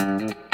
Thank you.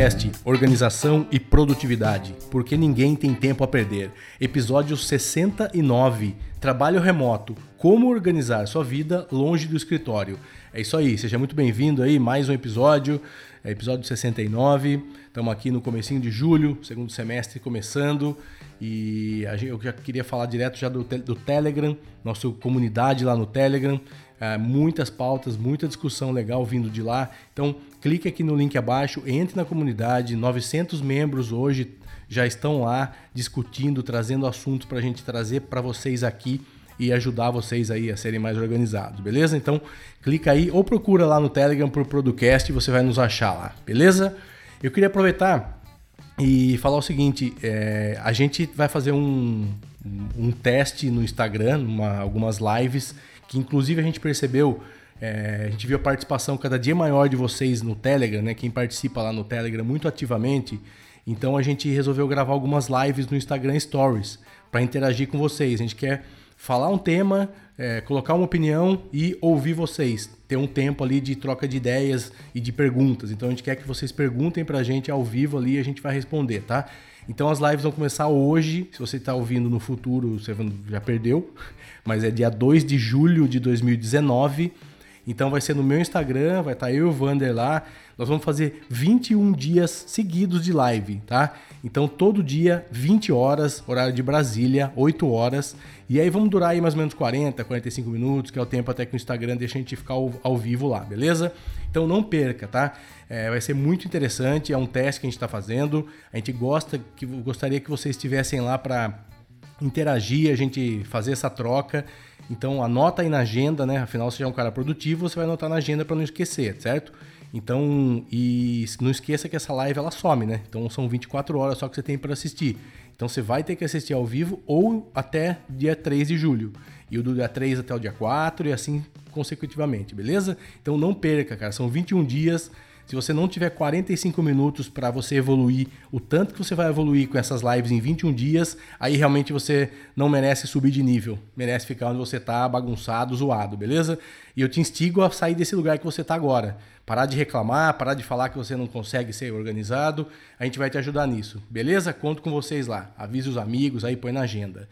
Producast Organização e Produtividade, porque ninguém tem tempo a perder. Episódio 69 Trabalho Remoto Como organizar sua vida longe do escritório. É isso aí, seja muito bem-vindo aí, mais um episódio, é episódio 69. Estamos aqui no comecinho de julho, segundo semestre começando. E eu já queria falar direto já do, do Telegram, nossa comunidade lá no Telegram. É, muitas pautas, muita discussão legal vindo de lá. Então, clique aqui no link abaixo, entre na comunidade. 900 membros hoje já estão lá discutindo, trazendo assuntos para a gente trazer para vocês aqui e ajudar vocês aí a serem mais organizados, beleza? Então, clica aí ou procura lá no Telegram por Producast e você vai nos achar lá, beleza? Eu queria aproveitar e falar o seguinte: é, a gente vai fazer um, um teste no Instagram, uma, algumas lives que inclusive a gente percebeu, é, a gente viu a participação cada dia maior de vocês no Telegram, né? Quem participa lá no Telegram muito ativamente. Então a gente resolveu gravar algumas lives no Instagram Stories para interagir com vocês. A gente quer falar um tema, é, colocar uma opinião e ouvir vocês. Ter um tempo ali de troca de ideias e de perguntas. Então a gente quer que vocês perguntem para a gente ao vivo ali e a gente vai responder, tá? Então as lives vão começar hoje. Se você está ouvindo no futuro, você já perdeu. Mas é dia 2 de julho de 2019. Então vai ser no meu Instagram, vai estar tá eu e o Vander lá. Nós vamos fazer 21 dias seguidos de live, tá? Então todo dia, 20 horas, horário de Brasília, 8 horas. E aí vamos durar aí mais ou menos 40, 45 minutos, que é o tempo até que o Instagram deixa a gente ficar ao, ao vivo lá, beleza? Então não perca, tá? É, vai ser muito interessante, é um teste que a gente está fazendo. A gente gosta, que gostaria que vocês estivessem lá para interagir, a gente fazer essa troca. Então anota aí na agenda, né? Afinal, você é um cara produtivo, você vai anotar na agenda para não esquecer, certo? Então, e não esqueça que essa live ela some, né? Então são 24 horas só que você tem para assistir. Então você vai ter que assistir ao vivo ou até dia 3 de julho. E o do dia 3 até o dia 4 e assim consecutivamente, beleza? Então não perca, cara. São 21 dias. Se você não tiver 45 minutos para você evoluir o tanto que você vai evoluir com essas lives em 21 dias, aí realmente você não merece subir de nível, merece ficar onde você está bagunçado, zoado, beleza? E eu te instigo a sair desse lugar que você está agora. Parar de reclamar, parar de falar que você não consegue ser organizado. A gente vai te ajudar nisso, beleza? Conto com vocês lá. Avise os amigos, aí põe na agenda.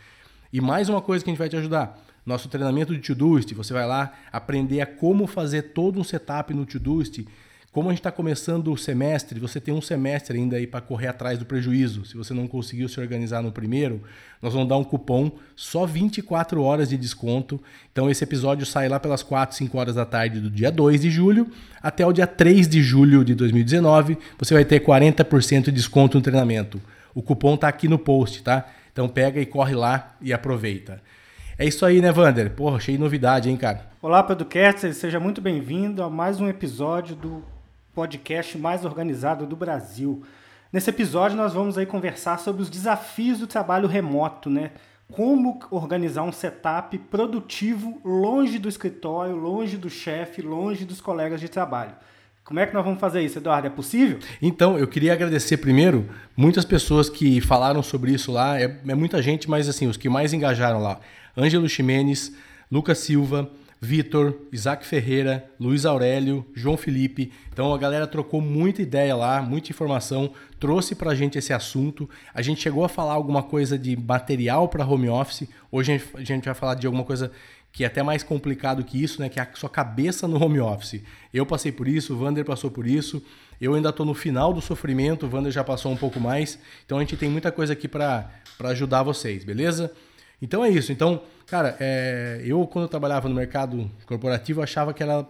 E mais uma coisa que a gente vai te ajudar. Nosso treinamento de Todoist, você vai lá aprender a como fazer todo um setup no Todoist como a gente está começando o semestre, você tem um semestre ainda aí para correr atrás do prejuízo. Se você não conseguiu se organizar no primeiro, nós vamos dar um cupom só 24 horas de desconto. Então esse episódio sai lá pelas 4, 5 horas da tarde do dia 2 de julho até o dia 3 de julho de 2019. Você vai ter 40% de desconto no treinamento. O cupom está aqui no post, tá? Então pega e corre lá e aproveita. É isso aí, né, Vander? Porra, cheio de novidade, hein, cara? Olá, Pedro Kertzer, seja muito bem-vindo a mais um episódio do podcast mais organizado do Brasil. Nesse episódio nós vamos aí conversar sobre os desafios do trabalho remoto, né? Como organizar um setup produtivo longe do escritório, longe do chefe, longe dos colegas de trabalho. Como é que nós vamos fazer isso, Eduardo? É possível? Então, eu queria agradecer primeiro muitas pessoas que falaram sobre isso lá. É, é muita gente, mas assim, os que mais engajaram lá. Ângelo Ximenes, Lucas Silva, Vitor, Isaac Ferreira, Luiz Aurélio, João Felipe. Então a galera trocou muita ideia lá, muita informação, trouxe para a gente esse assunto. A gente chegou a falar alguma coisa de material para home office. Hoje a gente vai falar de alguma coisa que é até mais complicado que isso, né? Que é a sua cabeça no home office. Eu passei por isso, o Vander passou por isso. Eu ainda estou no final do sofrimento, o Vander já passou um pouco mais. Então a gente tem muita coisa aqui para ajudar vocês, beleza? Então é isso. Então, cara, é, eu quando eu trabalhava no mercado corporativo achava que era,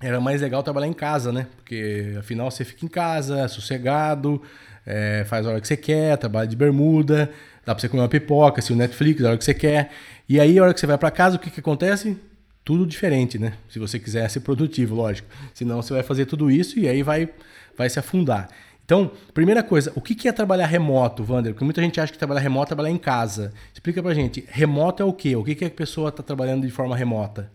era mais legal trabalhar em casa, né? Porque afinal você fica em casa, sossegado, é, faz a hora que você quer, trabalha de bermuda, dá pra você comer uma pipoca, se o Netflix, a hora que você quer. E aí, a hora que você vai para casa, o que, que acontece? Tudo diferente, né? Se você quiser ser produtivo, lógico. Senão você vai fazer tudo isso e aí vai, vai se afundar. Então, primeira coisa, o que é trabalhar remoto, Wander? Porque muita gente acha que trabalhar remoto é trabalhar em casa. Explica pra gente, remoto é o quê? O que, que a pessoa está trabalhando de forma remota?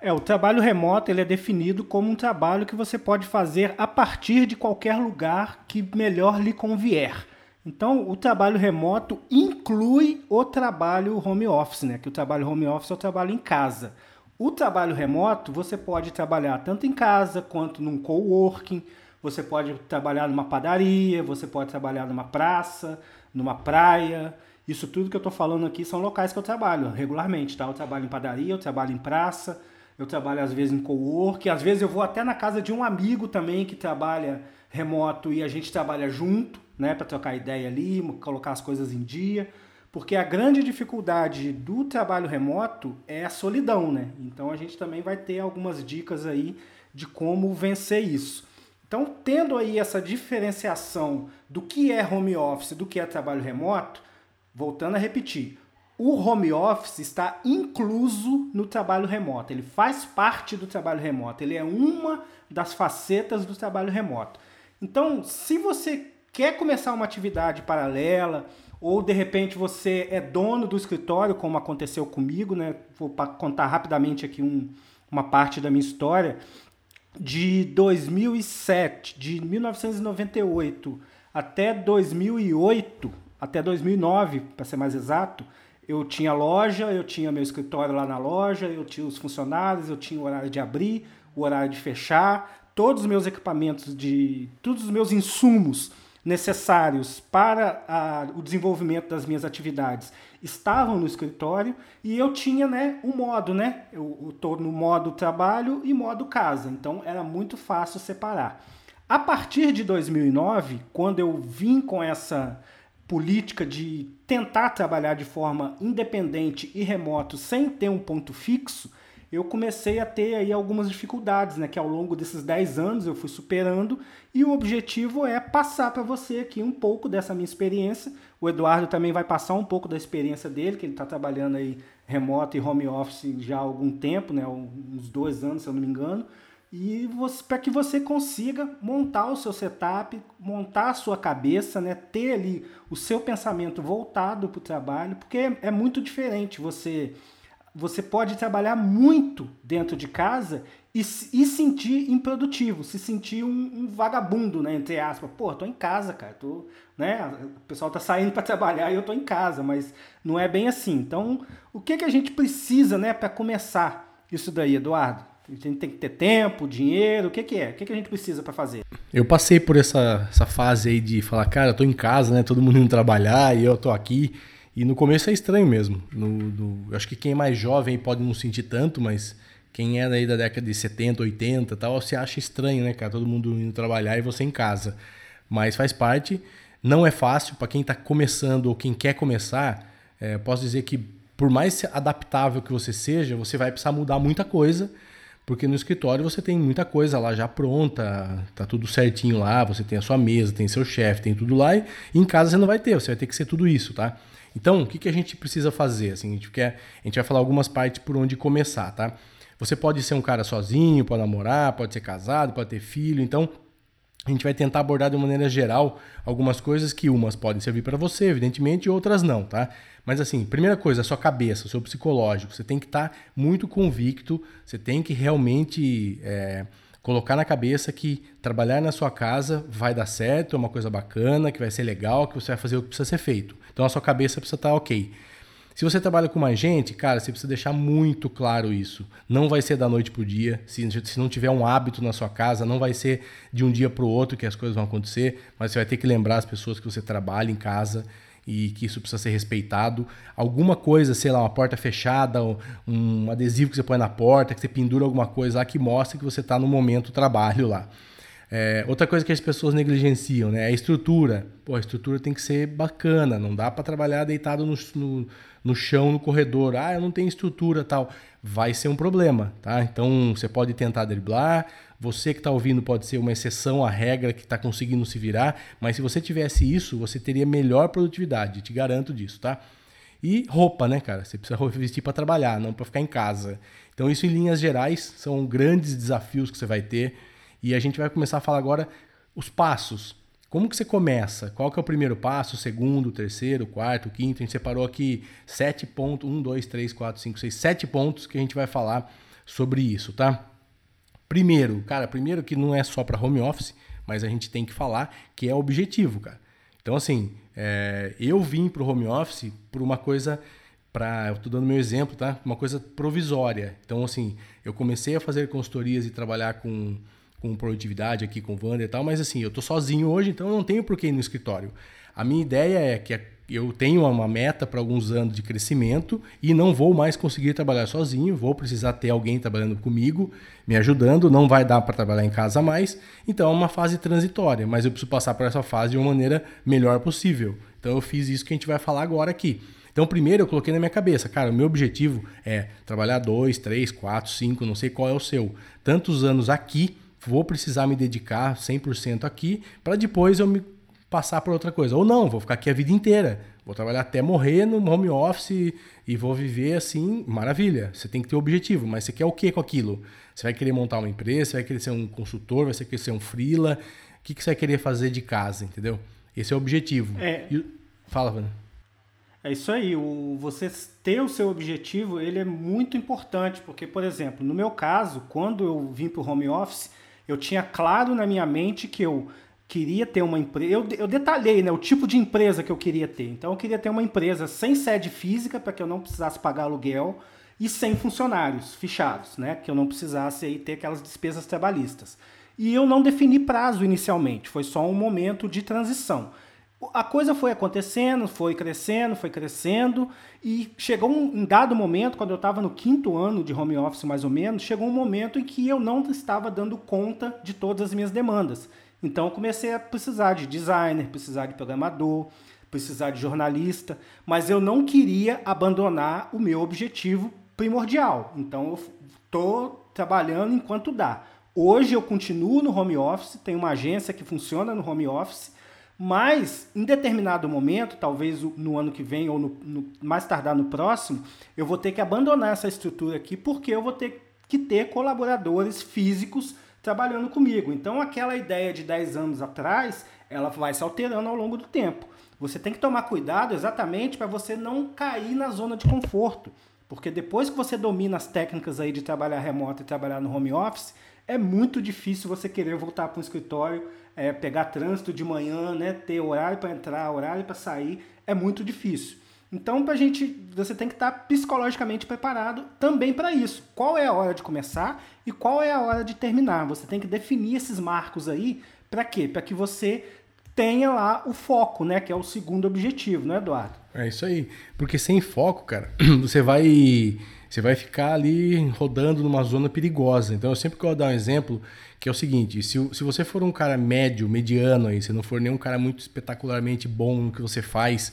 É, o trabalho remoto ele é definido como um trabalho que você pode fazer a partir de qualquer lugar que melhor lhe convier. Então, o trabalho remoto inclui o trabalho home office, né? Que o trabalho home office é o trabalho em casa. O trabalho remoto, você pode trabalhar tanto em casa quanto num coworking, você pode trabalhar numa padaria, você pode trabalhar numa praça, numa praia. Isso tudo que eu estou falando aqui são locais que eu trabalho regularmente, tá? Eu trabalho em padaria, eu trabalho em praça, eu trabalho às vezes em cowork, às vezes eu vou até na casa de um amigo também que trabalha remoto e a gente trabalha junto, né, para trocar ideia ali, colocar as coisas em dia, porque a grande dificuldade do trabalho remoto é a solidão, né? Então a gente também vai ter algumas dicas aí de como vencer isso. Então, tendo aí essa diferenciação do que é home office, do que é trabalho remoto, voltando a repetir, o home office está incluso no trabalho remoto. Ele faz parte do trabalho remoto. Ele é uma das facetas do trabalho remoto. Então, se você quer começar uma atividade paralela, ou de repente você é dono do escritório, como aconteceu comigo, né? Vou contar rapidamente aqui um, uma parte da minha história. De 2007, de 1998 até 2008, até 2009, para ser mais exato, eu tinha loja, eu tinha meu escritório lá na loja, eu tinha os funcionários, eu tinha o horário de abrir, o horário de fechar, todos os meus equipamentos de, todos os meus insumos necessários para a, o desenvolvimento das minhas atividades estavam no escritório e eu tinha né, um modo, né? Eu estou no modo trabalho e modo casa, então era muito fácil separar. A partir de 2009, quando eu vim com essa política de tentar trabalhar de forma independente e remoto sem ter um ponto fixo, eu comecei a ter aí algumas dificuldades, né, que ao longo desses 10 anos eu fui superando, e o objetivo é passar para você aqui um pouco dessa minha experiência. O Eduardo também vai passar um pouco da experiência dele, que ele está trabalhando aí remoto e home office já há algum tempo, né, uns dois anos, se eu não me engano e para que você consiga montar o seu setup, montar a sua cabeça, né, ter ali o seu pensamento voltado para o trabalho, porque é, muito diferente. Você você pode trabalhar muito dentro de casa e, e sentir improdutivo, se sentir um, um, vagabundo, né, entre aspas. Pô, tô em casa, cara, tô, né, o pessoal tá saindo para trabalhar e eu tô em casa, mas não é bem assim. Então, o que que a gente precisa, né, para começar isso daí, Eduardo? A gente tem que ter tempo, dinheiro, o que, que é? O que, que a gente precisa para fazer? Eu passei por essa, essa fase aí de falar, cara, eu tô em casa, né? Todo mundo indo trabalhar e eu tô aqui. E no começo é estranho mesmo. No, no, acho que quem é mais jovem pode não sentir tanto, mas quem é daí da década de 70, 80 tal, você acha estranho, né, cara? Todo mundo indo trabalhar e você em casa. Mas faz parte. Não é fácil para quem está começando ou quem quer começar. É, posso dizer que por mais adaptável que você seja, você vai precisar mudar muita coisa porque no escritório você tem muita coisa lá já pronta, tá tudo certinho lá, você tem a sua mesa, tem seu chefe, tem tudo lá, e em casa você não vai ter, você vai ter que ser tudo isso, tá? Então, o que, que a gente precisa fazer? Assim, a, gente quer, a gente vai falar algumas partes por onde começar, tá? Você pode ser um cara sozinho, pode namorar, pode ser casado, pode ter filho, então a gente vai tentar abordar de maneira geral algumas coisas que umas podem servir para você, evidentemente, e outras não, tá? Mas assim, primeira coisa, a sua cabeça, o seu psicológico, você tem que estar tá muito convicto, você tem que realmente é, colocar na cabeça que trabalhar na sua casa vai dar certo, é uma coisa bacana, que vai ser legal, que você vai fazer o que precisa ser feito. Então a sua cabeça precisa estar tá ok. Se você trabalha com mais gente, cara, você precisa deixar muito claro isso. Não vai ser da noite pro dia. Se, se não tiver um hábito na sua casa, não vai ser de um dia para o outro que as coisas vão acontecer. Mas você vai ter que lembrar as pessoas que você trabalha em casa e que isso precisa ser respeitado. Alguma coisa, sei lá, uma porta fechada, um adesivo que você põe na porta, que você pendura alguma coisa lá que mostra que você está no momento trabalho lá. É, outra coisa que as pessoas negligenciam né, é a estrutura. Pô, a estrutura tem que ser bacana, não dá para trabalhar deitado no, no, no, chão, no corredor. Ah, eu não tenho estrutura tal. Vai ser um problema, tá? Então você pode tentar driblar, você que está ouvindo pode ser uma exceção à regra que está conseguindo se virar, mas se você tivesse isso, você teria melhor produtividade, te garanto disso, tá? E roupa, né, cara? Você precisa vestir para trabalhar, não para ficar em casa. Então, isso em linhas gerais são grandes desafios que você vai ter e a gente vai começar a falar agora os passos. Como que você começa? Qual que é o primeiro passo, o segundo, o terceiro, o quarto, o quinto? A gente separou aqui sete pontos, um, dois, três, quatro, cinco, seis, sete pontos que a gente vai falar sobre isso, tá? Primeiro, cara, primeiro que não é só para home office, mas a gente tem que falar que é objetivo, cara. Então, assim, é, eu vim para o home office por uma coisa para, eu estou dando meu exemplo, tá? Uma coisa provisória. Então, assim, eu comecei a fazer consultorias e trabalhar com, com produtividade aqui com o Wander e tal, mas assim, eu estou sozinho hoje, então eu não tenho por que ir no escritório. A minha ideia é que eu tenho uma meta para alguns anos de crescimento e não vou mais conseguir trabalhar sozinho, vou precisar ter alguém trabalhando comigo, me ajudando, não vai dar para trabalhar em casa mais, então é uma fase transitória, mas eu preciso passar por essa fase de uma maneira melhor possível. Então eu fiz isso que a gente vai falar agora aqui. Então, primeiro eu coloquei na minha cabeça, cara, o meu objetivo é trabalhar dois, três, quatro, cinco, não sei qual é o seu, tantos anos aqui, vou precisar me dedicar 100% aqui, para depois eu me passar para outra coisa. Ou não, vou ficar aqui a vida inteira. Vou trabalhar até morrer no home office e vou viver assim, maravilha. Você tem que ter objetivo, mas você quer o que com aquilo? Você vai querer montar uma empresa, você vai querer ser um consultor, vai querer ser um freela. O que, que você vai querer fazer de casa, entendeu? Esse é o objetivo. É. E... Fala, Vana. É isso aí. O, você ter o seu objetivo, ele é muito importante, porque, por exemplo, no meu caso, quando eu vim para o home office, eu tinha claro na minha mente que eu queria ter uma empresa. Eu, eu detalhei né, o tipo de empresa que eu queria ter. Então, eu queria ter uma empresa sem sede física, para que eu não precisasse pagar aluguel, e sem funcionários fechados, né, que eu não precisasse aí ter aquelas despesas trabalhistas. E eu não defini prazo inicialmente, foi só um momento de transição. A coisa foi acontecendo, foi crescendo, foi crescendo, e chegou um, dado momento, quando eu estava no quinto ano de home office mais ou menos, chegou um momento em que eu não estava dando conta de todas as minhas demandas. Então eu comecei a precisar de designer, precisar de programador, precisar de jornalista, mas eu não queria abandonar o meu objetivo primordial. Então eu estou trabalhando enquanto dá. Hoje eu continuo no home office, tenho uma agência que funciona no home office, mas em determinado momento, talvez no ano que vem ou no, no, mais tardar no próximo, eu vou ter que abandonar essa estrutura aqui porque eu vou ter que ter colaboradores físicos trabalhando comigo. Então, aquela ideia de 10 anos atrás, ela vai se alterando ao longo do tempo. Você tem que tomar cuidado exatamente para você não cair na zona de conforto. Porque depois que você domina as técnicas aí de trabalhar remoto e trabalhar no home office, é muito difícil você querer voltar para um escritório, é, pegar trânsito de manhã, né, ter horário para entrar, horário para sair, é muito difícil. Então, pra gente, você tem que estar psicologicamente preparado também para isso. Qual é a hora de começar e qual é a hora de terminar? Você tem que definir esses marcos aí para quê? Para que você tenha lá o foco, né, que é o segundo objetivo, né, Eduardo? É isso aí. Porque sem foco, cara, você vai você vai ficar ali rodando numa zona perigosa. Então, eu sempre quero dar um exemplo que é o seguinte: se, se você for um cara médio, mediano aí, se não for nenhum cara muito espetacularmente bom no que você faz,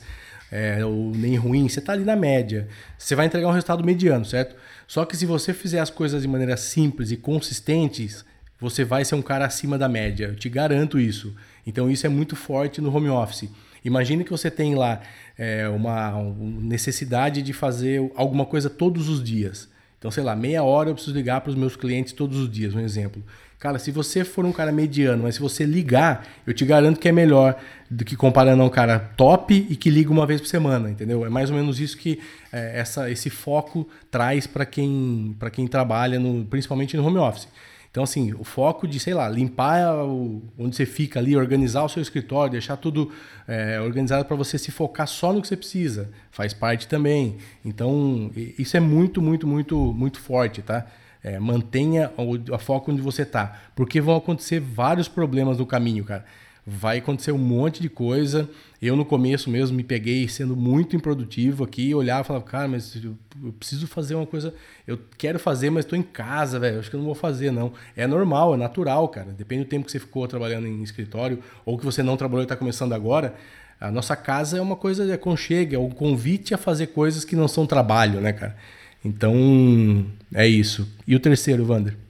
é, ou nem ruim, você está ali na média. Você vai entregar um resultado mediano, certo? Só que se você fizer as coisas de maneira simples e consistentes, você vai ser um cara acima da média. Eu te garanto isso. Então isso é muito forte no home office. Imagine que você tem lá é, uma necessidade de fazer alguma coisa todos os dias. Então, sei lá, meia hora eu preciso ligar para os meus clientes todos os dias, um exemplo. Cara, se você for um cara mediano, mas se você ligar, eu te garanto que é melhor do que comparando a um cara top e que liga uma vez por semana, entendeu? É mais ou menos isso que é, essa, esse foco traz para quem, quem trabalha, no, principalmente no home office. Então, assim, o foco de, sei lá, limpar o, onde você fica ali, organizar o seu escritório, deixar tudo é, organizado para você se focar só no que você precisa, faz parte também. Então, isso é muito, muito, muito, muito forte, tá? É, mantenha o a foco onde você está, porque vão acontecer vários problemas no caminho, cara. Vai acontecer um monte de coisa. Eu, no começo mesmo, me peguei sendo muito improdutivo aqui, olhava e falava, cara, mas eu preciso fazer uma coisa. Eu quero fazer, mas estou em casa, velho. Acho que eu não vou fazer, não. É normal, é natural, cara. Depende do tempo que você ficou trabalhando em escritório ou que você não trabalhou e está começando agora. A nossa casa é uma coisa de aconchego, é um convite a fazer coisas que não são trabalho, né, cara? Então, é isso. E o terceiro, Wander?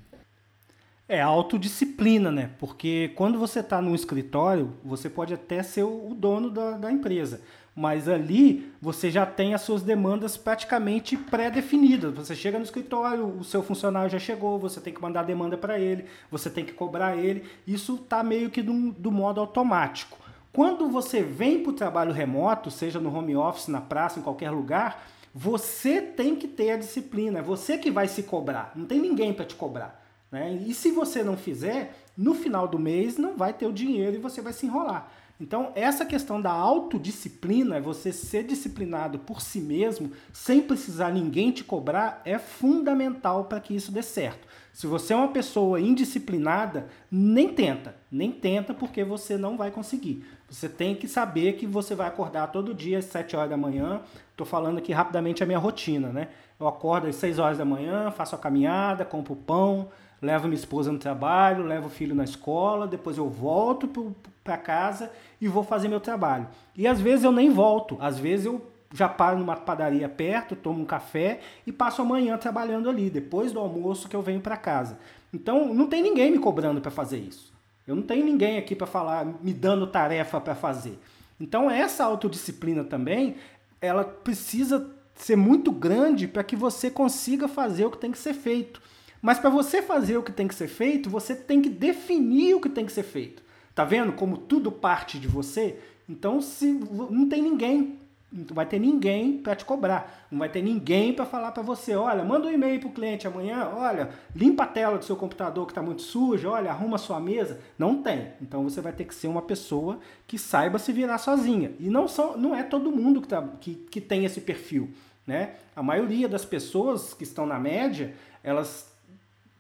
É autodisciplina, né? Porque quando você está no escritório, você pode até ser o dono da, da, empresa. mas ali você já tem as suas demandas praticamente pré-definidas. Você chega no escritório, o seu funcionário já chegou, você tem que mandar a demanda para ele, você tem que cobrar ele. Isso está meio que do, do modo automático. Quando você vem para o trabalho remoto, seja no home office, na praça, em qualquer lugar, você tem que ter a disciplina, é você que vai se cobrar, não tem ninguém para te cobrar. Né? E se você não fizer, no final do mês não vai ter o dinheiro e você vai se enrolar. Então, essa questão da autodisciplina, você ser disciplinado por si mesmo, sem precisar ninguém te cobrar, é fundamental para que isso dê certo. Se você é uma pessoa indisciplinada, nem tenta, nem tenta porque você não vai conseguir. Você tem que saber que você vai acordar todo dia às 7 horas da manhã. Estou falando aqui rapidamente a minha rotina, né? Eu acordo às 6 horas da manhã, faço a caminhada, compro pão, levo minha esposa no trabalho, levo o filho na escola, depois eu volto para casa e vou fazer meu trabalho. E às vezes eu nem volto, às vezes eu já paro numa padaria perto, tomo um café e passo a manhã trabalhando ali, depois do almoço que eu venho para casa. Então não tem ninguém me cobrando para fazer isso. Eu não tenho ninguém aqui para falar, me dando tarefa para fazer. Então essa autodisciplina também, ela precisa ser muito grande para que você consiga fazer o que tem que ser feito. Mas para você fazer o que tem que ser feito, você tem que definir o que tem que ser feito. Tá vendo como tudo parte de você? Então, se não tem ninguém não vai ter ninguém para te cobrar, não vai ter ninguém para falar para você, olha, manda um e-mail para o cliente amanhã, olha, limpa a tela do seu computador que está muito suja, olha, arruma a sua mesa. Não tem. Então você vai ter que ser uma pessoa que saiba se virar sozinha. E não, são, não é todo mundo que, tá, que, que tem esse perfil. Né? A maioria das pessoas que estão na média, elas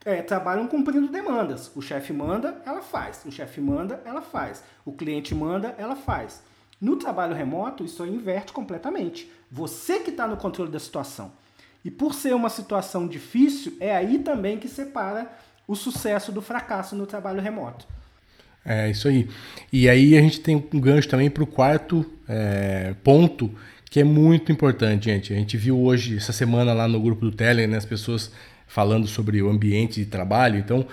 é, trabalham cumprindo demandas. O chefe manda, ela faz. O chefe manda, ela faz. O cliente manda, ela faz. No trabalho remoto, isso inverte completamente. Você que está no controle da situação. E por ser uma situação difícil, é aí também que separa o sucesso do fracasso no trabalho remoto. É isso aí. E aí a gente tem um gancho também para o quarto é, ponto, que é muito importante, gente. A gente viu hoje, essa semana, lá no grupo do Telegram, né, as pessoas falando sobre o ambiente de trabalho. Então,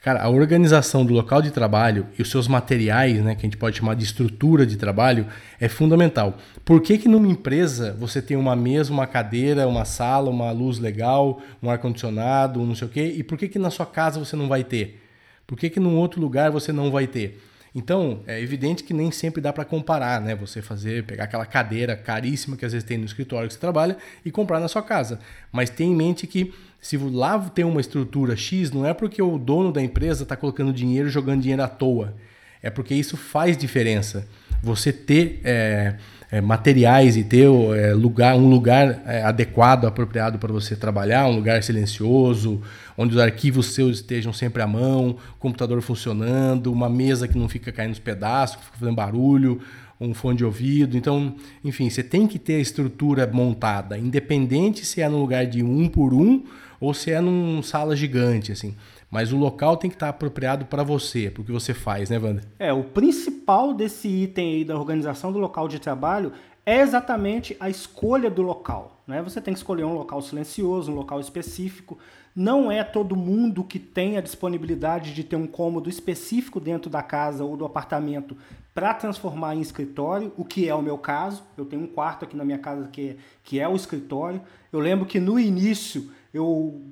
Cara, a organização do local de trabalho e os seus materiais, né, que a gente pode chamar de estrutura de trabalho, é fundamental. Por que, que numa empresa você tem uma mesa, uma cadeira, uma sala, uma luz legal, um ar-condicionado, um não sei o quê, e por que, que na sua casa você não vai ter? Por que, que num outro lugar você não vai ter? Então, é evidente que nem sempre dá para comparar, né? Você fazer, pegar aquela cadeira caríssima que às vezes tem no escritório que você trabalha e comprar na sua casa. Mas tenha em mente que se lá tem uma estrutura X, não é porque o dono da empresa está colocando dinheiro jogando dinheiro à toa. É porque isso faz diferença. Você ter é, é, materiais e ter é, lugar, um lugar é, adequado, apropriado para você trabalhar, um lugar silencioso, onde os arquivos seus estejam sempre à mão, computador funcionando, uma mesa que não fica caindo nos pedaços, que fica fazendo barulho, um fone de ouvido. Então, enfim, você tem que ter a estrutura montada, independente se é no lugar de um por um ou se é numa sala gigante, assim. Mas o local tem que estar apropriado para você, para o que você faz, né, Wander? É, o principal desse item aí da organização do local de trabalho é exatamente a escolha do local. Né? Você tem que escolher um local silencioso, um local específico. Não é todo mundo que tem a disponibilidade de ter um cômodo específico dentro da casa ou do apartamento para transformar em escritório, o que é o meu caso. Eu tenho um quarto aqui na minha casa que é, que é o escritório. Eu lembro que no início eu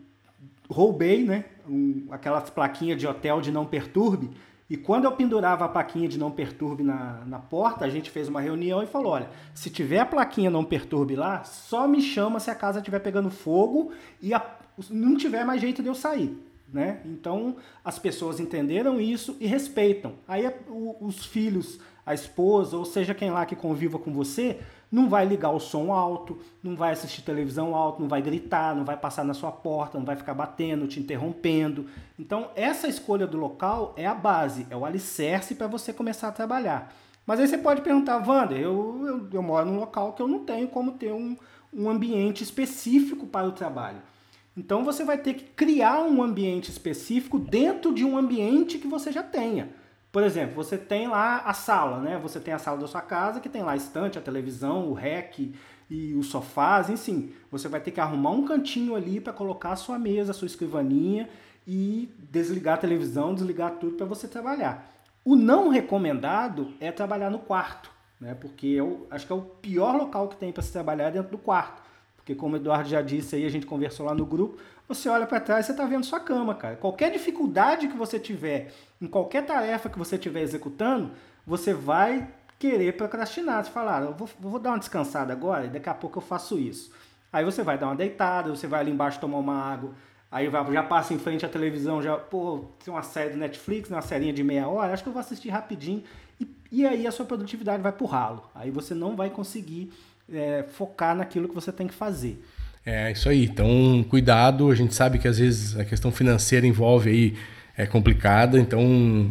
roubei né, um, aquelas plaquinhas de hotel de não perturbe. E quando eu pendurava a plaquinha de não perturbe na, na porta, a gente fez uma reunião e falou: olha, se tiver a plaquinha não perturbe lá, só me chama se a casa estiver pegando fogo e a, não tiver mais jeito de eu sair. Né? Então as pessoas entenderam isso e respeitam. Aí os filhos, a esposa, ou seja quem lá que conviva com você, não vai ligar o som alto, não vai assistir televisão alto, não vai gritar, não vai passar na sua porta, não vai ficar batendo, te interrompendo. Então, essa escolha do local é a base, é o alicerce para você começar a trabalhar. Mas aí você pode perguntar, Wander, eu, eu, eu, moro num local que eu não tenho como ter um, um ambiente específico para o trabalho. Então você vai ter que criar um ambiente específico dentro de um ambiente que você já tenha. Por exemplo, você tem lá a sala, né? Você tem a sala da sua casa que tem lá a estante, a televisão, o rec e os sofás, enfim. Você vai ter que arrumar um cantinho ali para colocar a sua mesa, a sua escrivaninha e desligar a televisão, desligar tudo para você trabalhar. O não recomendado é trabalhar no quarto. né? Porque eu acho que é o pior local que tem para se trabalhar é dentro do quarto. Porque como o Eduardo já disse aí, a gente conversou lá no grupo, você olha para trás e você está vendo sua cama, cara. Qualquer dificuldade que você tiver, em qualquer tarefa que você estiver executando, você vai querer procrastinar. Você falar, ah, eu vou, vou dar uma descansada agora e daqui a pouco eu faço isso. Aí você vai dar uma deitada, você vai ali embaixo tomar uma água, aí vai, já passa em frente à televisão, já, pô, tem uma série do Netflix, uma serinha de meia hora, acho que eu vou assistir rapidinho. E, e aí a sua produtividade vai pro ralo. Aí você não vai conseguir é, focar naquilo que você tem que fazer. É isso aí. Então, cuidado. A gente sabe que às vezes a questão financeira envolve aí é complicada. Então,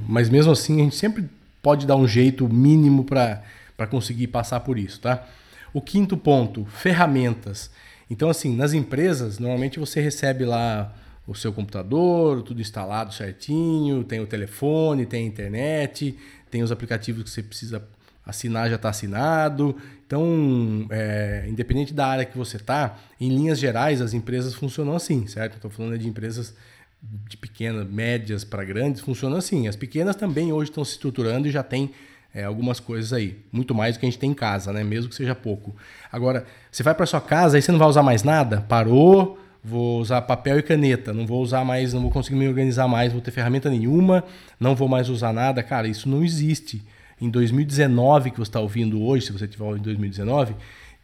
mas mesmo assim a gente sempre pode dar um jeito mínimo para conseguir passar por isso, tá? O quinto ponto, ferramentas. Então, assim, nas empresas, normalmente você recebe lá o seu computador, tudo instalado certinho, tem o telefone, tem a internet, tem os aplicativos que você precisa assinar, já está assinado. Então, é, independente da área que você está, em linhas gerais, as empresas funcionam assim, certo? Estou falando de empresas de pequenas, médias para grandes, funcionam assim. As pequenas também hoje estão se estruturando e já tem é, algumas coisas aí. Muito mais do que a gente tem em casa, né? Mesmo que seja pouco. Agora, você vai para sua casa e você não vai usar mais nada? Parou, vou usar papel e caneta, não vou usar mais, não vou conseguir me organizar mais, vou ter ferramenta nenhuma, não vou mais usar nada. Cara, isso não existe. Em 2019, que você está ouvindo hoje, se você estiver em 2019,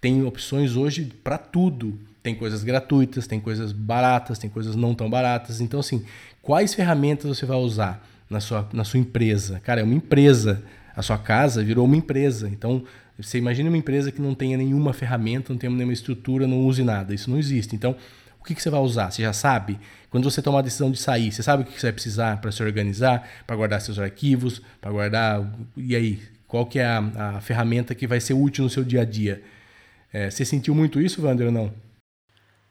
tem opções hoje para tudo. Tem coisas gratuitas, tem coisas baratas, tem coisas não tão baratas. Então, assim, quais ferramentas você vai usar na sua, na sua empresa? Cara, é uma empresa. A sua casa virou uma empresa. Então, você imagina uma empresa que não tenha nenhuma ferramenta, não tenha nenhuma estrutura, não use nada. Isso não existe. Então, o que, que você vai usar? Você já sabe? Quando você tomar a decisão de sair, você sabe o que você vai precisar para se organizar, para guardar seus arquivos, para guardar. E aí? Qual que é a, a, ferramenta que vai ser útil no seu dia a dia? É, você sentiu muito isso, Wander, ou não?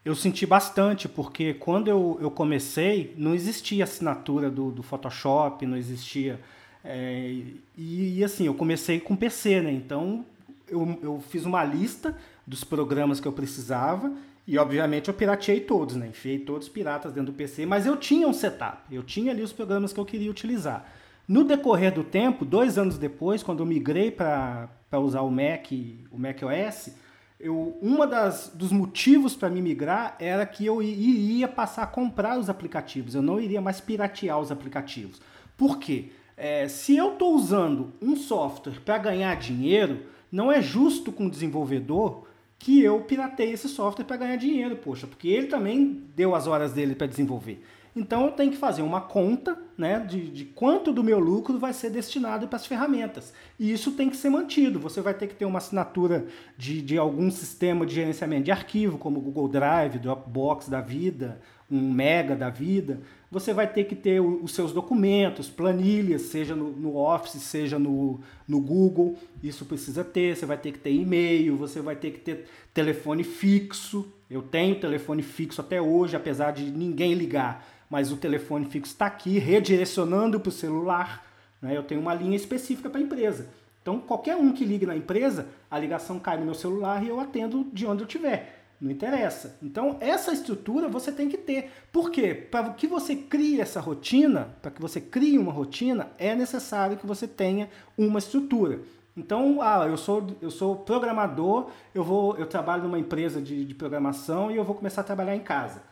Eu senti bastante, porque quando eu, eu comecei, não existia assinatura do, do Photoshop, não existia. É, e, e, assim, eu comecei com PC, né? Então eu, eu fiz uma lista dos programas que eu precisava e obviamente eu pirateei todos, né? Enfiei todos piratas dentro do PC, mas eu tinha um setup, eu tinha ali os programas que eu queria utilizar. No decorrer do tempo, dois anos depois, quando eu migrei para usar o Mac, o Mac OS, eu, uma das, dos motivos para me migrar era que eu iria passar a comprar os aplicativos, eu não iria mais piratear os aplicativos. Por quê? É, se eu estou usando um software para ganhar dinheiro, não é justo com o desenvolvedor que eu piratei esse software para ganhar dinheiro, poxa, porque ele também deu as horas dele para desenvolver. Então eu tenho que fazer uma conta né, de, de quanto do meu lucro vai ser destinado para as ferramentas. E isso tem que ser mantido. Você vai ter que ter uma assinatura de, de algum sistema de gerenciamento de arquivo, como o Google Drive, Dropbox da vida, um Mega da vida você vai ter que ter os seus documentos, planilhas, seja no, no, Office, seja no, no Google, isso precisa ter. Você vai ter que ter e-mail, você vai ter que ter telefone fixo. Eu tenho telefone fixo até hoje, apesar de ninguém ligar, mas o telefone fixo está aqui, redirecionando para o celular. Né? Eu tenho uma linha específica para a empresa. Então, qualquer um que ligue na empresa, a ligação cai no meu celular e eu atendo de onde eu estiver. Não interessa. Então, essa estrutura você tem que ter. Por quê? Para que você crie essa rotina, para que você crie uma rotina, é necessário que você tenha uma estrutura. Então, ah, eu sou, eu sou programador, eu vou, eu trabalho numa empresa de, de programação e eu vou começar a trabalhar em casa.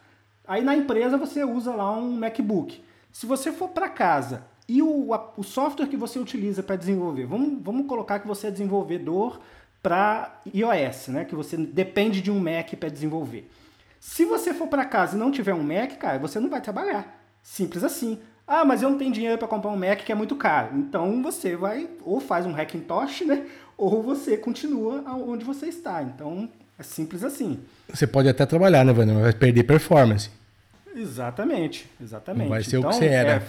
Aí na empresa você usa lá um MacBook. Se você for para casa e o, o software que você utiliza para desenvolver, vamos, vamos colocar que você é desenvolvedor para iOS, né? Que você depende de um Mac para desenvolver. Se você for para casa e não tiver um Mac, cara, você não vai trabalhar. Simples assim. Ah, mas eu não tenho dinheiro para comprar um Mac que é muito caro. Então você vai ou faz um Hackintosh, né? Ou você continua onde você está. Então é simples assim. Você pode até trabalhar, né, Wander? Mas vai perder performance. Exatamente, exatamente. Não vai ser então, o que você era.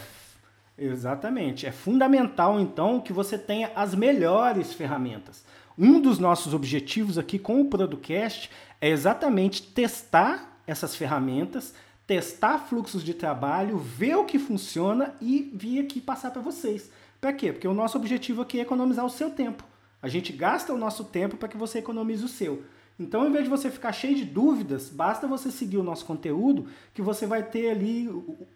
É, exatamente. É fundamental, então, que você tenha as melhores ferramentas. Um dos nossos objetivos aqui com o Producast é exatamente testar essas ferramentas, testar fluxos de trabalho, ver o que funciona e vir aqui passar para vocês. Para quê? Porque o nosso objetivo aqui é economizar o seu tempo. A gente gasta o nosso tempo para que você economize o seu. Então, em vez de você ficar cheio de dúvidas, basta você seguir o nosso conteúdo, que você vai ter ali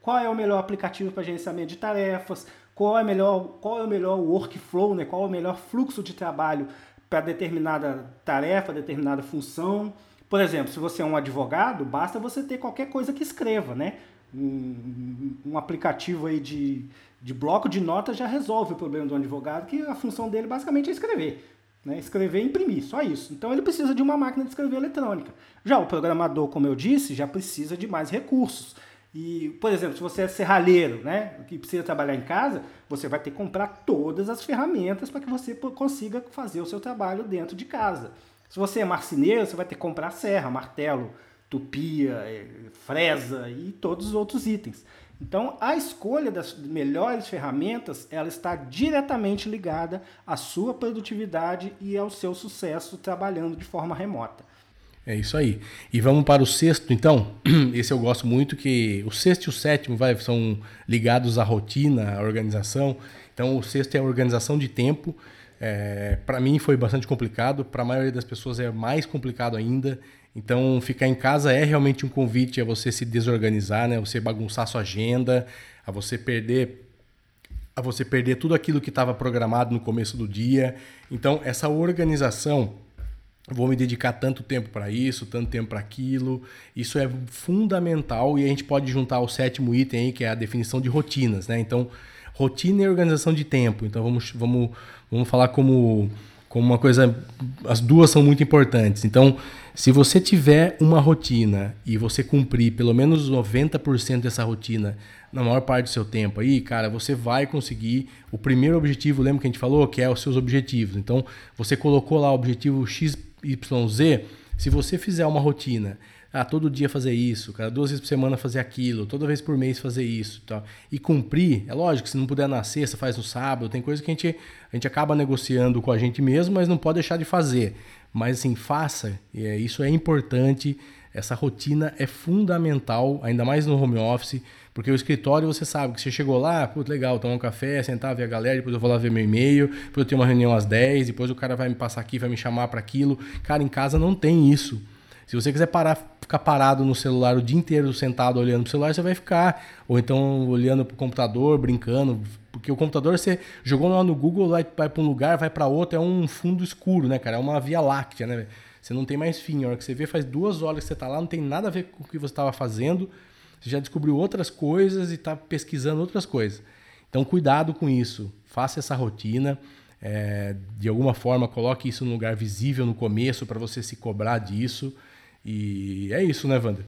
qual é o melhor aplicativo para gerenciamento de tarefas, qual é, melhor, qual é o melhor workflow, né? qual é o melhor fluxo de trabalho para determinada tarefa, determinada função. Por exemplo, se você é um advogado, basta você ter qualquer coisa que escreva, né? Um, um aplicativo aí de, de bloco de notas já resolve o problema do advogado, que a função dele basicamente é escrever. Né? Escrever e imprimir, só isso. Então ele precisa de uma máquina de escrever eletrônica. Já o programador, como eu disse, já precisa de mais recursos. E, por exemplo, se você é serralheiro, né, que precisa trabalhar em casa, você vai ter que comprar todas as ferramentas para que você consiga fazer o seu trabalho dentro de casa. Se você é marceneiro, você vai ter que comprar serra, martelo, tupia, eh, fresa e todos os outros itens. Então, a escolha das melhores ferramentas, ela está diretamente ligada à sua produtividade e ao seu sucesso trabalhando de forma remota. É isso aí. E vamos para o sexto, então. Esse eu gosto muito, que o sexto e o sétimo vai, são ligados à rotina, à organização. Então, o sexto é a organização de tempo. É, para mim foi bastante complicado, para a maioria das pessoas é mais complicado ainda. Então, ficar em casa é realmente um convite a você se desorganizar, né? Você bagunçar sua agenda, a você perder a você perder tudo aquilo que estava programado no começo do dia. Então, essa organização vou me dedicar tanto tempo para isso, tanto tempo para aquilo. Isso é fundamental e a gente pode juntar o sétimo item aí, que é a definição de rotinas, né? Então, rotina e organização de tempo. Então, vamos, vamos, vamos falar como, como uma coisa. As duas são muito importantes. Então, se você tiver uma rotina e você cumprir pelo menos 90% dessa rotina na maior parte do seu tempo aí, cara, você vai conseguir o primeiro objetivo, lembra que a gente falou, que é os seus objetivos. Então, você colocou lá o objetivo X YZ, se você fizer uma rotina, ah, todo dia fazer isso, cada duas vezes por semana fazer aquilo, toda vez por mês fazer isso, tá? e cumprir, é lógico, se não puder na sexta, faz no sábado, tem coisa que a gente, a gente acaba negociando com a gente mesmo, mas não pode deixar de fazer. Mas assim, faça, é, isso é importante, essa rotina é fundamental, ainda mais no home office, porque o escritório você sabe que você chegou lá, putz, legal, tomar um café, sentar, ver a galera, depois eu vou lá ver meu e-mail, depois eu tenho uma reunião às 10, depois o cara vai me passar aqui, vai me chamar para aquilo. Cara, em casa não tem isso. Se você quiser parar, ficar parado no celular o dia inteiro sentado olhando pro celular, você vai ficar. Ou então olhando pro computador, brincando. Porque o computador você jogou lá no Google, vai, para um lugar, vai para outro, é um fundo escuro, né, cara? É uma via láctea, né? Você não tem mais fim. A hora que você vê, faz duas horas que você tá lá, não tem nada a ver com o que você estava fazendo. Você já descobriu outras coisas e está pesquisando outras coisas. Então, cuidado com isso. Faça essa rotina. É, de alguma forma, coloque isso num lugar visível no começo para você se cobrar disso. E é isso, né, Wander?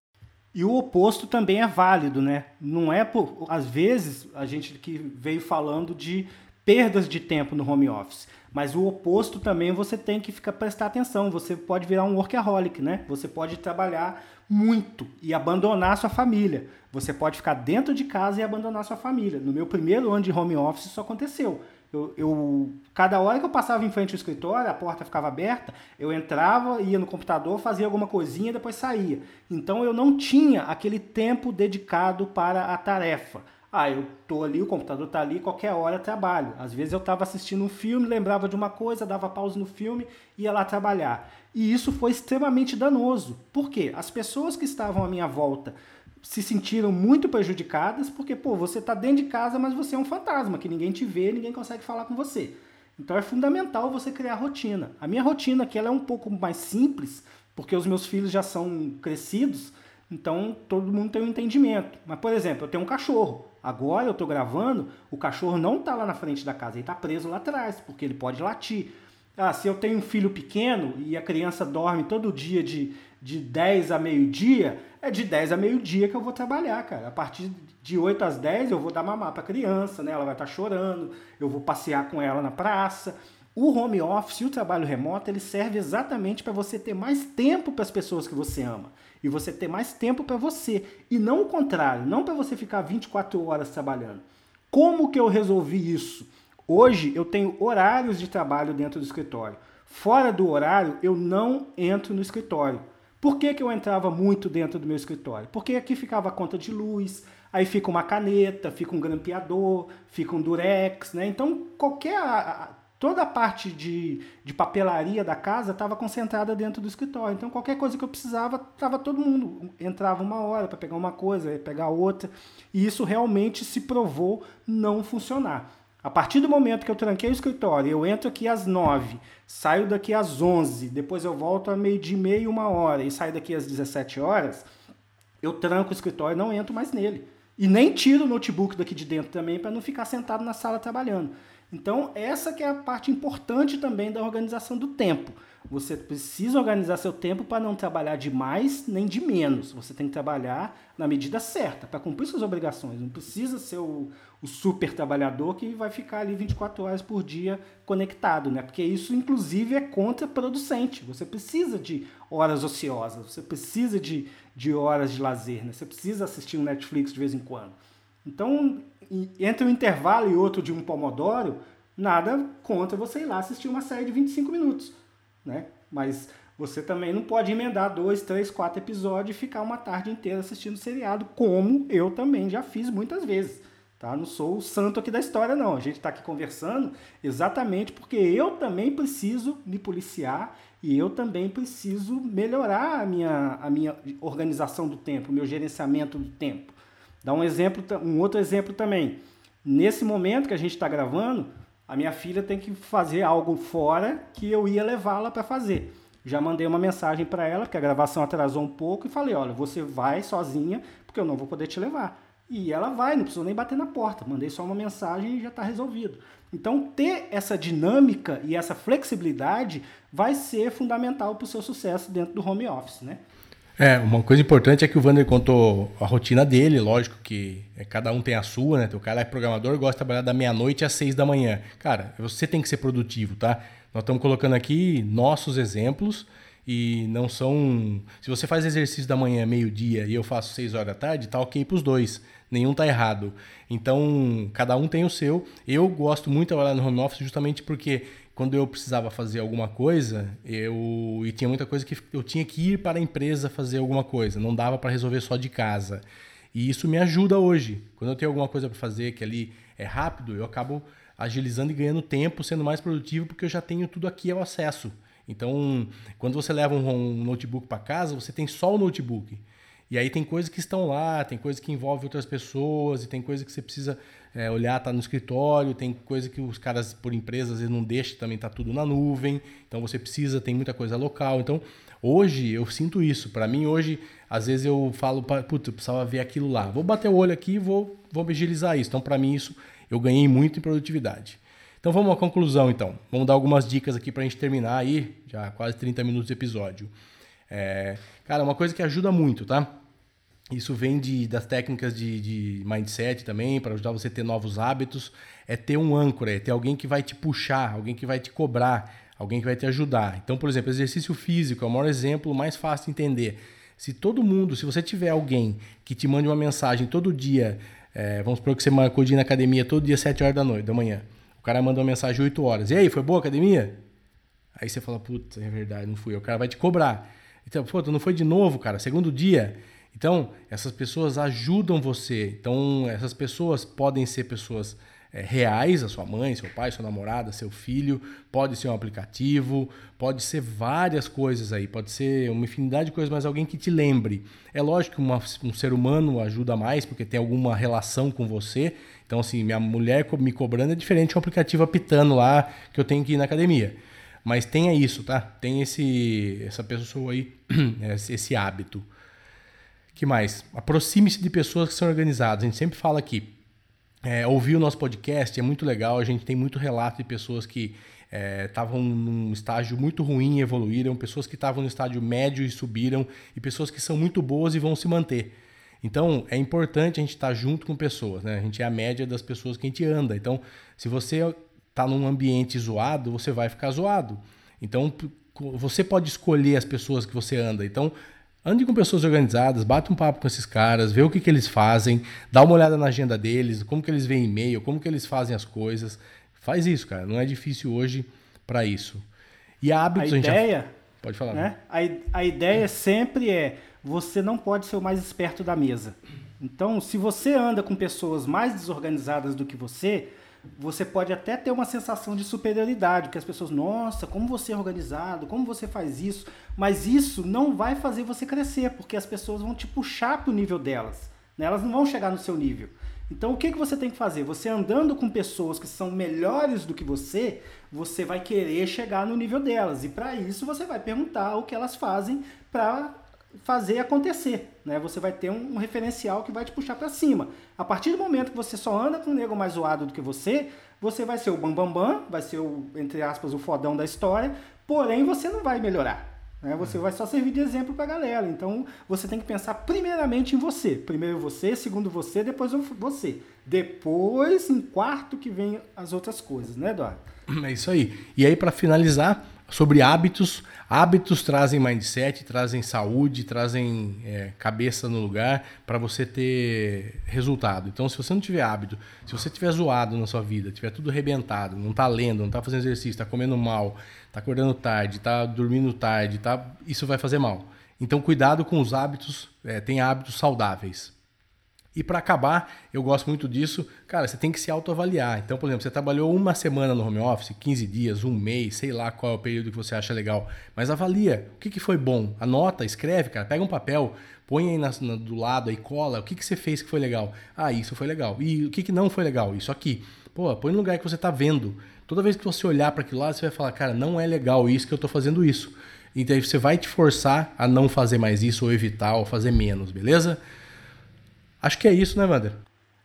E o oposto também é válido, né? Não é por. Às vezes, a gente que veio falando de perdas de tempo no home office. Mas o oposto também você tem que ficar prestar atenção. Você pode virar um workaholic, né? Você pode trabalhar muito e abandonar sua família. Você pode ficar dentro de casa e abandonar sua família. No meu primeiro ano de home office isso aconteceu. Eu, eu, cada hora que eu passava em frente ao escritório, a porta ficava aberta, eu entrava, ia no computador, fazia alguma coisinha depois saía. Então eu não tinha aquele tempo dedicado para a tarefa. Ah, eu tô ali, o computador tá ali, qualquer hora eu trabalho. Às vezes eu estava assistindo um filme, lembrava de uma coisa, dava pausa no filme, ia lá trabalhar. E isso foi extremamente danoso. Por quê? As pessoas que estavam à minha volta se sentiram muito prejudicadas, porque, pô, você está dentro de casa, mas você é um fantasma, que ninguém te vê, ninguém consegue falar com você. Então é fundamental você criar rotina. A minha rotina aqui ela é um pouco mais simples, porque os meus filhos já são crescidos, então todo mundo tem um entendimento. Mas, por exemplo, eu tenho um cachorro. Agora eu estou gravando, o cachorro não está lá na frente da casa, ele está preso lá atrás, porque ele pode latir. Ah, se eu tenho um filho pequeno e a criança dorme todo dia de, de 10 a meio-dia, é de 10 a meio-dia que eu vou trabalhar, cara. A partir de 8 às 10 eu vou dar mamar para a criança, né? Ela vai estar tá chorando, eu vou passear com ela na praça. O home office e o trabalho remoto, ele serve exatamente para você ter mais tempo para as pessoas que você ama e você ter mais tempo para você e não o contrário, não para você ficar 24 horas trabalhando. Como que eu resolvi isso? Hoje eu tenho horários de trabalho dentro do escritório. Fora do horário, eu não entro no escritório. Por que, que eu entrava muito dentro do meu escritório? Porque aqui ficava a conta de luz, aí fica uma caneta, fica um grampeador, fica um durex, né? Então, qualquer toda a parte de, de papelaria da casa estava concentrada dentro do escritório. Então, qualquer coisa que eu precisava, estava todo mundo. Entrava uma hora para pegar uma coisa, pegar outra. E isso realmente se provou não funcionar. A partir do momento que eu tranquei o escritório, eu entro aqui às 9, saio daqui às 11, depois eu volto a meio de meia, uma hora e saio daqui às 17 horas, eu tranco o escritório e não entro mais nele. E nem tiro o notebook daqui de dentro também para não ficar sentado na sala trabalhando. Então, essa que é a parte importante também da organização do tempo. Você precisa organizar seu tempo para não trabalhar de mais nem de menos. Você tem que trabalhar na medida certa, para cumprir suas obrigações. Não precisa ser o, o, super trabalhador que vai ficar ali 24 horas por dia conectado, né? Porque isso, inclusive, é contraproducente. Você precisa de horas ociosas, você precisa de, de horas de lazer, né? Você precisa assistir um Netflix de vez em quando. Então, entre um intervalo e outro de um Pomodoro, nada contra você ir lá assistir uma série de 25 minutos, né? Mas você também não pode emendar dois, três, quatro episódios e ficar uma tarde inteira assistindo seriado, como eu também já fiz muitas vezes. Tá? Não sou o santo aqui da história, não. A gente está aqui conversando exatamente porque eu também preciso me policiar e eu também preciso melhorar a minha, a minha organização do tempo, meu gerenciamento do tempo. Dá um exemplo, um outro exemplo também. Nesse momento que a gente está gravando, a minha filha tem que fazer algo fora que eu ia levá-la para fazer. Já mandei uma mensagem para ela, que a gravação atrasou um pouco, e falei: olha, você vai sozinha, porque eu não vou poder te levar. E ela vai, não precisou nem bater na porta. Mandei só uma mensagem e já está resolvido. Então, ter essa dinâmica e essa flexibilidade vai ser fundamental para o seu sucesso dentro do home office, né? É, uma coisa importante é que o Vander contou a rotina dele, lógico que é, cada um tem a sua, né? O cara é programador, gosta de trabalhar da meia-noite às seis da manhã. Cara, você tem que ser produtivo, tá? Nós estamos colocando aqui nossos exemplos e não são. Se você faz exercício da manhã, meio-dia, e eu faço seis horas da tarde, tá ok para os dois. Nenhum tá errado. Então, cada um tem o seu. Eu gosto muito de trabalhar no home office justamente porque quando eu precisava fazer alguma coisa, eu e tinha muita coisa que eu tinha que ir para a empresa fazer alguma coisa, não dava para resolver só de casa. E isso me ajuda hoje. Quando eu tenho alguma coisa para fazer que ali é rápido, eu acabo agilizando e ganhando tempo, sendo mais produtivo, porque eu já tenho tudo aqui ao acesso. Então, quando você leva um notebook para casa, você tem só o notebook. E aí tem coisas que estão lá, tem coisas que envolvem outras pessoas, e tem coisas que você precisa é, olhar, tá no escritório, tem coisa que os caras por empresas não deixam, também tá tudo na nuvem, então você precisa, tem muita coisa local. Então, hoje eu sinto isso. Para mim, hoje, às vezes eu falo, puta, eu precisava ver aquilo lá. Vou bater o olho aqui e vou, vou agilizar isso. Então, para mim, isso eu ganhei muito em produtividade. Então vamos à conclusão então. Vamos dar algumas dicas aqui para a gente terminar aí, já quase 30 minutos de episódio. É, cara, uma coisa que ajuda muito, tá? Isso vem de, das técnicas de, de mindset também, para ajudar você a ter novos hábitos. É ter um âncora, é ter alguém que vai te puxar, alguém que vai te cobrar, alguém que vai te ajudar. Então, por exemplo, exercício físico é o maior exemplo, mais fácil de entender. Se todo mundo, se você tiver alguém que te mande uma mensagem todo dia, é, vamos supor que você marcou de ir na academia todo dia, 7 horas da noite, da manhã. O cara manda uma mensagem 8 horas. E aí, foi boa a academia? Aí você fala, puta, é verdade, não fui. O cara vai te cobrar. Então, pô, tu não foi de novo, cara, segundo dia. Então, essas pessoas ajudam você. Então, essas pessoas podem ser pessoas é, reais, a sua mãe, seu pai, sua namorada, seu filho, pode ser um aplicativo, pode ser várias coisas aí, pode ser uma infinidade de coisas, mas alguém que te lembre. É lógico que uma, um ser humano ajuda mais, porque tem alguma relação com você. Então, assim, minha mulher me cobrando é diferente de um aplicativo apitando lá que eu tenho que ir na academia. Mas tenha isso, tá? Tem esse, essa pessoa aí, esse hábito que mais? Aproxime-se de pessoas que são organizadas. A gente sempre fala aqui. É, ouvir o nosso podcast é muito legal. A gente tem muito relato de pessoas que estavam é, num estágio muito ruim e evoluíram, pessoas que estavam no estágio médio e subiram, e pessoas que são muito boas e vão se manter. Então, é importante a gente estar junto com pessoas, né? A gente é a média das pessoas que a gente anda. Então, se você está num ambiente zoado, você vai ficar zoado. Então, você pode escolher as pessoas que você anda. Então, Ande com pessoas organizadas, bate um papo com esses caras, vê o que, que eles fazem, dá uma olhada na agenda deles, como que eles veem e-mail, como que eles fazem as coisas. Faz isso, cara. Não é difícil hoje para isso. E hábitos a, ideia, a já... Pode falar. Né? A, a ideia sempre é, você não pode ser o mais esperto da mesa. Então, se você anda com pessoas mais desorganizadas do que você, você pode até ter uma sensação de superioridade, que as pessoas, nossa, como você é organizado, como você faz isso, mas isso não vai fazer você crescer, porque as pessoas vão te puxar para o nível delas, né? elas não vão chegar no seu nível. Então o que, que você tem que fazer? Você andando com pessoas que são melhores do que você, você vai querer chegar no nível delas. E para isso você vai perguntar o que elas fazem para fazer acontecer. Né? Você vai ter um, um referencial que vai te puxar para cima. A partir do momento que você só anda com um nego mais zoado do que você, você vai ser o bambambam, bam, bam, vai ser o, entre aspas, o fodão da história, porém você não vai melhorar. Né? Você vai só servir de exemplo para a galera. Então você tem que pensar primeiramente em você. Primeiro você, segundo você, depois você. Depois, em quarto, que vem as outras coisas, né, Eduardo? É isso aí. E aí, para finalizar, sobre hábitos. Hábitos trazem mindset, trazem saúde, trazem é, cabeça no lugar para você ter resultado. Então, se você não tiver hábito, se você tiver zoado na sua vida, tiver tudo arrebentado, não está lendo, não está fazendo exercício, está comendo mal, está acordando tarde, está dormindo tarde, tá, isso vai fazer mal. Então, cuidado com os hábitos, é, tem hábitos saudáveis. E para acabar, eu gosto muito disso, cara, você tem que se autoavaliar. Então, por exemplo, você trabalhou uma semana no home office, 15 dias, um mês, sei lá qual é o período que você acha legal, mas avalia o que, que foi bom. Anota, escreve, cara, pega um papel, põe aí na, na, do lado aí, cola, o que, que você fez que foi legal? Ah, isso foi legal. E o que, que não foi legal? Isso aqui. Pô, põe no lugar que você está vendo. Toda vez que você olhar para aquilo lá, você vai falar, cara, não é legal isso que eu estou fazendo isso. Então você vai te forçar a não fazer mais isso, ou evitar, ou fazer menos, beleza? Acho que é isso, né, Wander?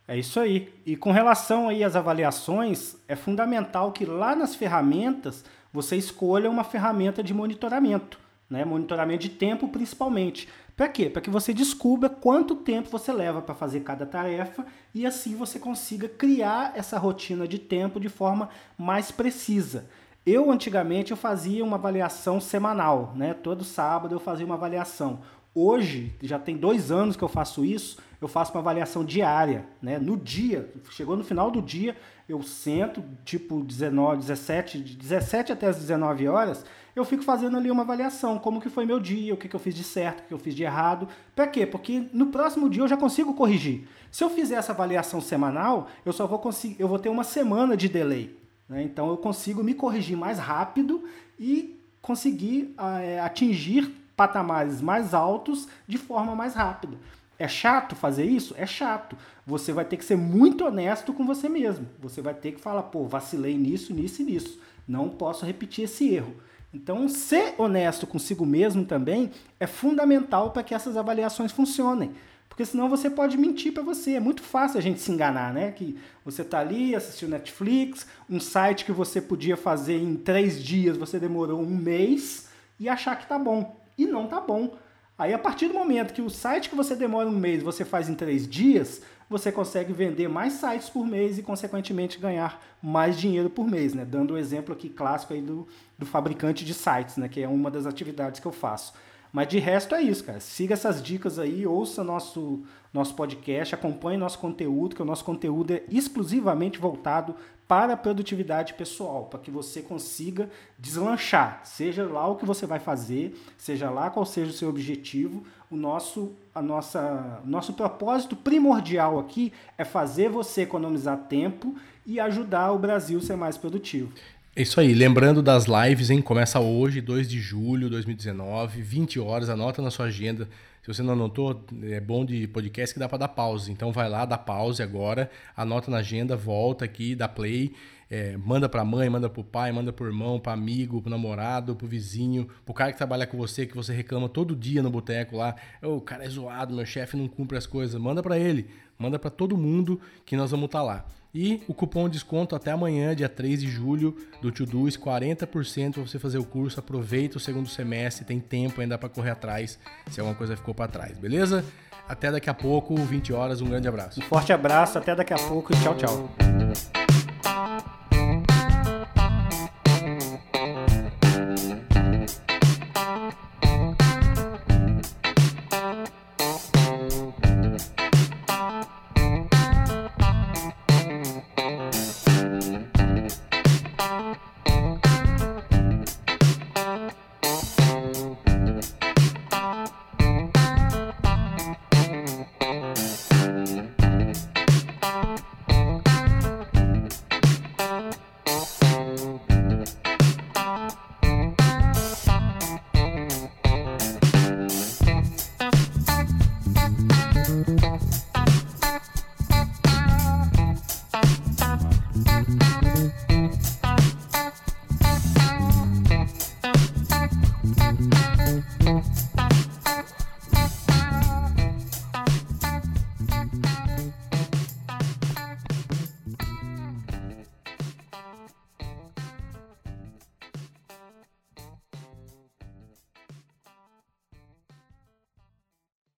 É isso aí. E com relação aí às avaliações, é fundamental que lá nas ferramentas você escolha uma ferramenta de monitoramento, né? Monitoramento de tempo principalmente. Para quê? Para que você descubra quanto tempo você leva para fazer cada tarefa e assim você consiga criar essa rotina de tempo de forma mais precisa. Eu antigamente eu fazia uma avaliação semanal, né? Todo sábado eu fazia uma avaliação. Hoje, já tem dois anos que eu faço isso, eu faço uma avaliação diária, né? No dia, chegou no final do dia, eu sento, tipo 19, 17, 17 até as 19 horas, eu fico fazendo ali uma avaliação, como que foi meu dia, o que, que eu fiz de certo, o que eu fiz de errado. Para quê? Porque no próximo dia eu já consigo corrigir. Se eu fizer essa avaliação semanal, eu só vou conseguir, eu vou ter uma semana de delay. Né? Então eu consigo me corrigir mais rápido e conseguir é, atingir patamares mais altos de forma mais rápida. É chato fazer isso? É chato. Você vai ter que ser muito honesto com você mesmo. Você vai ter que falar, pô, vacilei nisso, nisso e nisso. Não posso repetir esse erro. Então, ser honesto consigo mesmo também é fundamental para que essas avaliações funcionem. Porque senão você pode mentir para você. É muito fácil a gente se enganar, né? Que você tá ali, assistiu Netflix, um site que você podia fazer em três dias, você demorou um mês e achar que tá bom e não tá bom. Aí a partir do momento que o site que você demora um mês você faz em três dias, você consegue vender mais sites por mês e, consequentemente, ganhar mais dinheiro por mês, né? Dando o um exemplo aqui clássico aí do, do fabricante de sites, né? Que é uma das atividades que eu faço. Mas de resto é isso, cara. Siga essas dicas aí, ouça nosso, nosso podcast, acompanhe nosso conteúdo, que o nosso conteúdo é exclusivamente voltado para a produtividade pessoal, para que você consiga deslanchar, seja lá o que você vai fazer, seja lá qual seja o seu objetivo, o nosso, a nossa, nosso propósito primordial aqui é fazer você economizar tempo e ajudar o Brasil a ser mais produtivo. É isso aí. Lembrando das lives, hein? Começa hoje, 2 de julho de 2019, 20 horas. Anota na sua agenda. Se você não anotou, é bom de podcast que dá para dar pause. Então vai lá, dá pause agora, anota na agenda, volta aqui, dá play. É, manda para mãe, manda para o pai, manda para o irmão, para amigo, para namorado, para o vizinho, para o cara que trabalha com você, que você reclama todo dia no boteco lá. Oh, o cara é zoado, meu chefe não cumpre as coisas. Manda para ele, manda para todo mundo que nós vamos estar tá lá. E o cupom de desconto até amanhã, dia 3 de julho, do Todoist, 40% para você fazer o curso. Aproveita o segundo semestre, tem tempo ainda para correr atrás, se alguma coisa ficou para trás, beleza? Até daqui a pouco, 20 horas, um grande abraço. Um forte abraço, até daqui a pouco e tchau, tchau.